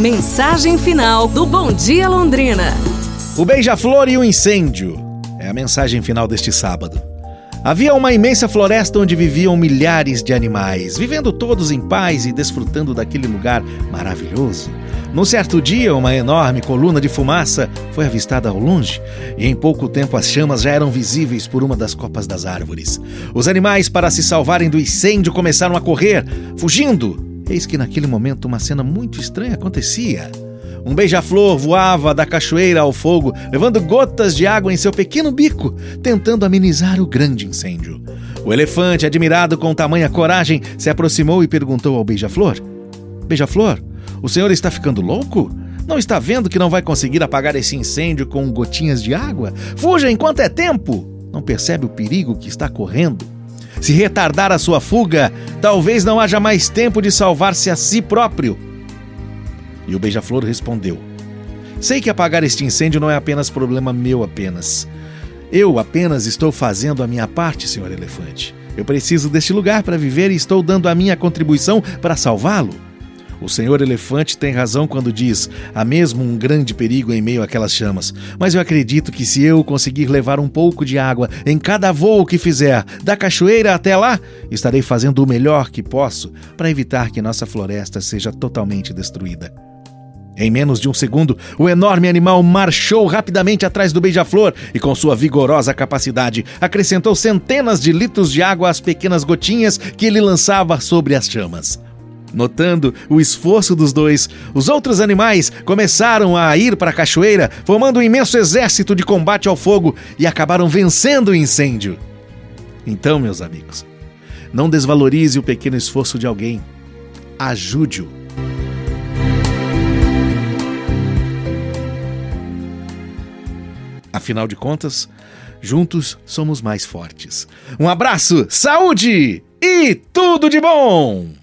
Mensagem final do Bom Dia Londrina. O beija-flor e o incêndio é a mensagem final deste sábado. Havia uma imensa floresta onde viviam milhares de animais, vivendo todos em paz e desfrutando daquele lugar maravilhoso. Num certo dia, uma enorme coluna de fumaça foi avistada ao longe, e em pouco tempo as chamas já eram visíveis por uma das copas das árvores. Os animais, para se salvarem do incêndio, começaram a correr, fugindo. Eis que naquele momento uma cena muito estranha acontecia. Um beija-flor voava da cachoeira ao fogo, levando gotas de água em seu pequeno bico, tentando amenizar o grande incêndio. O elefante, admirado com tamanha coragem, se aproximou e perguntou ao beija-flor: Beija-flor, o senhor está ficando louco? Não está vendo que não vai conseguir apagar esse incêndio com gotinhas de água? Fuja enquanto é tempo! Não percebe o perigo que está correndo? Se retardar a sua fuga, talvez não haja mais tempo de salvar-se a si próprio. E o beija-flor respondeu: Sei que apagar este incêndio não é apenas problema meu apenas. Eu apenas estou fazendo a minha parte, senhor elefante. Eu preciso deste lugar para viver e estou dando a minha contribuição para salvá-lo. O senhor elefante tem razão quando diz: há mesmo um grande perigo em meio àquelas chamas. Mas eu acredito que se eu conseguir levar um pouco de água em cada voo que fizer, da cachoeira até lá, estarei fazendo o melhor que posso para evitar que nossa floresta seja totalmente destruída. Em menos de um segundo, o enorme animal marchou rapidamente atrás do beija-flor e, com sua vigorosa capacidade, acrescentou centenas de litros de água às pequenas gotinhas que ele lançava sobre as chamas. Notando o esforço dos dois, os outros animais começaram a ir para a cachoeira, formando um imenso exército de combate ao fogo e acabaram vencendo o incêndio. Então, meus amigos, não desvalorize o pequeno esforço de alguém. Ajude-o Afinal de contas, juntos somos mais fortes. Um abraço, saúde e tudo de bom!